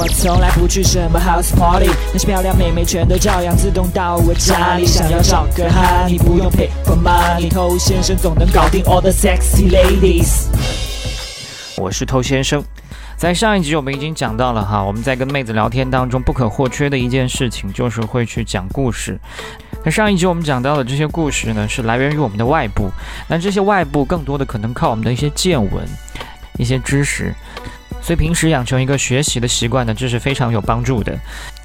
我从来不去什么 house party，那些漂亮妹妹全都照样自动到我家里。想要找个哈，你不用 pay for money，偷先生总能搞定 all the sexy ladies。我是偷先生。在上一集我们已经讲到了哈，我们在跟妹子聊天当中不可或缺的一件事情就是会去讲故事。那上一集我们讲到的这些故事呢，是来源于我们的外部，那这些外部更多的可能靠我们的一些见闻、一些知识。所以平时养成一个学习的习惯呢，这是非常有帮助的。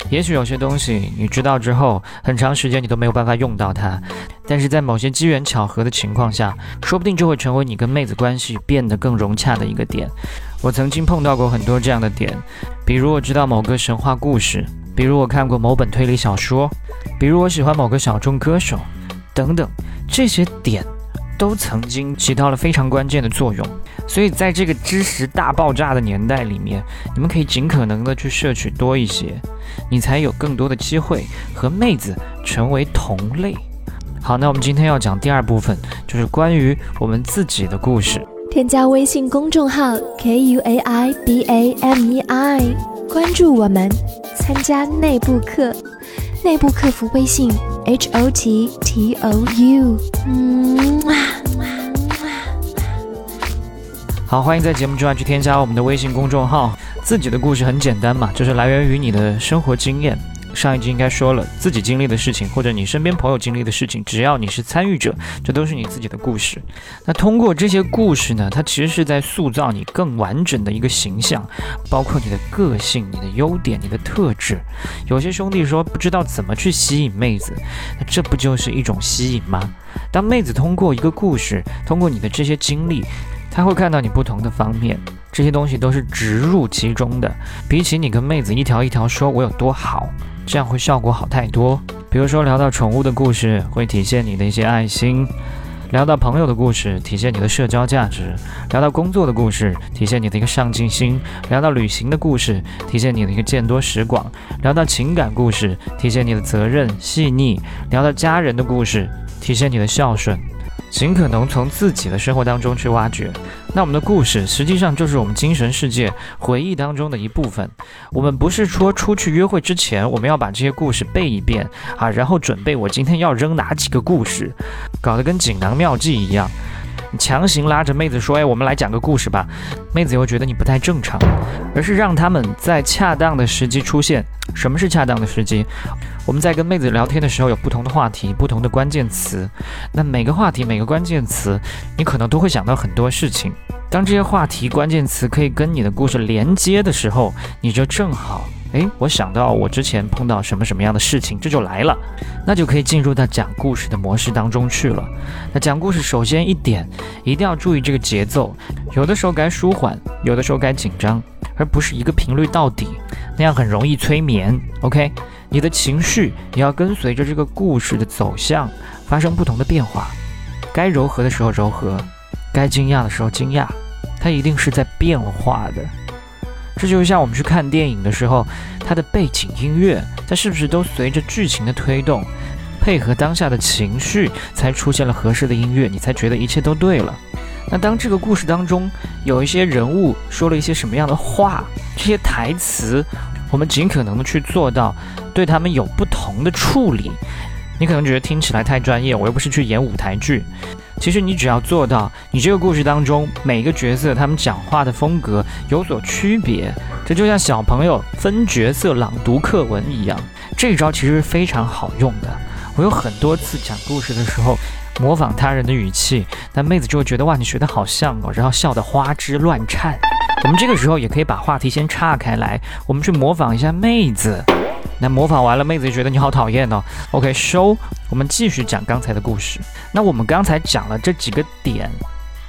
也许有些东西你知道之后，很长时间你都没有办法用到它，但是在某些机缘巧合的情况下，说不定就会成为你跟妹子关系变得更融洽的一个点。我曾经碰到过很多这样的点，比如我知道某个神话故事，比如我看过某本推理小说，比如我喜欢某个小众歌手，等等，这些点。都曾经起到了非常关键的作用，所以在这个知识大爆炸的年代里面，你们可以尽可能的去摄取多一些，你才有更多的机会和妹子成为同类。好，那我们今天要讲第二部分，就是关于我们自己的故事。添加微信公众号 k u a i b a m e i，关注我们，参加内部课，内部客服微信 h o t t o u。嗯。好，欢迎在节目之外去添加我们的微信公众号。自己的故事很简单嘛，就是来源于你的生活经验。上一集应该说了，自己经历的事情，或者你身边朋友经历的事情，只要你是参与者，这都是你自己的故事。那通过这些故事呢，它其实是在塑造你更完整的一个形象，包括你的个性、你的优点、你的特质。有些兄弟说不知道怎么去吸引妹子，那这不就是一种吸引吗？当妹子通过一个故事，通过你的这些经历。她会看到你不同的方面，这些东西都是植入其中的。比起你跟妹子一条一条说我有多好，这样会效果好太多。比如说聊到宠物的故事，会体现你的一些爱心；聊到朋友的故事，体现你的社交价值；聊到工作的故事，体现你的一个上进心；聊到旅行的故事，体现你的一个见多识广；聊到情感故事，体现你的责任细腻；聊到家人的故事，体现你的孝顺。尽可能从自己的生活当中去挖掘，那我们的故事实际上就是我们精神世界回忆当中的一部分。我们不是说出去约会之前我们要把这些故事背一遍啊，然后准备我今天要扔哪几个故事，搞得跟锦囊妙计一样。强行拉着妹子说：“哎，我们来讲个故事吧。”妹子又觉得你不太正常，而是让他们在恰当的时机出现。什么是恰当的时机？我们在跟妹子聊天的时候，有不同的话题，不同的关键词。那每个话题、每个关键词，你可能都会想到很多事情。当这些话题、关键词可以跟你的故事连接的时候，你就正好。哎，我想到我之前碰到什么什么样的事情，这就来了，那就可以进入到讲故事的模式当中去了。那讲故事首先一点，一定要注意这个节奏，有的时候该舒缓，有的时候该紧张，而不是一个频率到底，那样很容易催眠。OK，你的情绪也要跟随着这个故事的走向发生不同的变化，该柔和的时候柔和，该惊讶的时候惊讶，它一定是在变化的。这就像我们去看电影的时候，它的背景音乐，它是不是都随着剧情的推动，配合当下的情绪，才出现了合适的音乐，你才觉得一切都对了。那当这个故事当中有一些人物说了一些什么样的话，这些台词，我们尽可能的去做到对他们有不同的处理。你可能觉得听起来太专业，我又不是去演舞台剧。其实你只要做到，你这个故事当中每个角色他们讲话的风格有所区别，这就像小朋友分角色朗读课文一样。这一招其实非常好用的。我有很多次讲故事的时候，模仿他人的语气，但妹子就会觉得哇，你学的好像哦，然后笑得花枝乱颤。我们这个时候也可以把话题先岔开来，我们去模仿一下妹子。那模仿完了，妹子就觉得你好讨厌哦。OK，收，我们继续讲刚才的故事。那我们刚才讲了这几个点，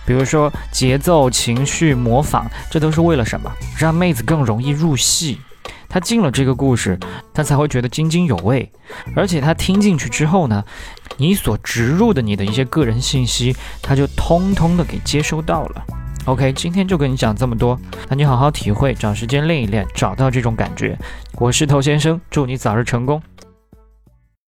比如说节奏、情绪、模仿，这都是为了什么？让妹子更容易入戏。她进了这个故事，她才会觉得津津有味。而且她听进去之后呢，你所植入的你的一些个人信息，她就通通的给接收到了。OK，今天就跟你讲这么多，那你好好体会，找时间练一练，找到这种感觉。我是头先生，祝你早日成功。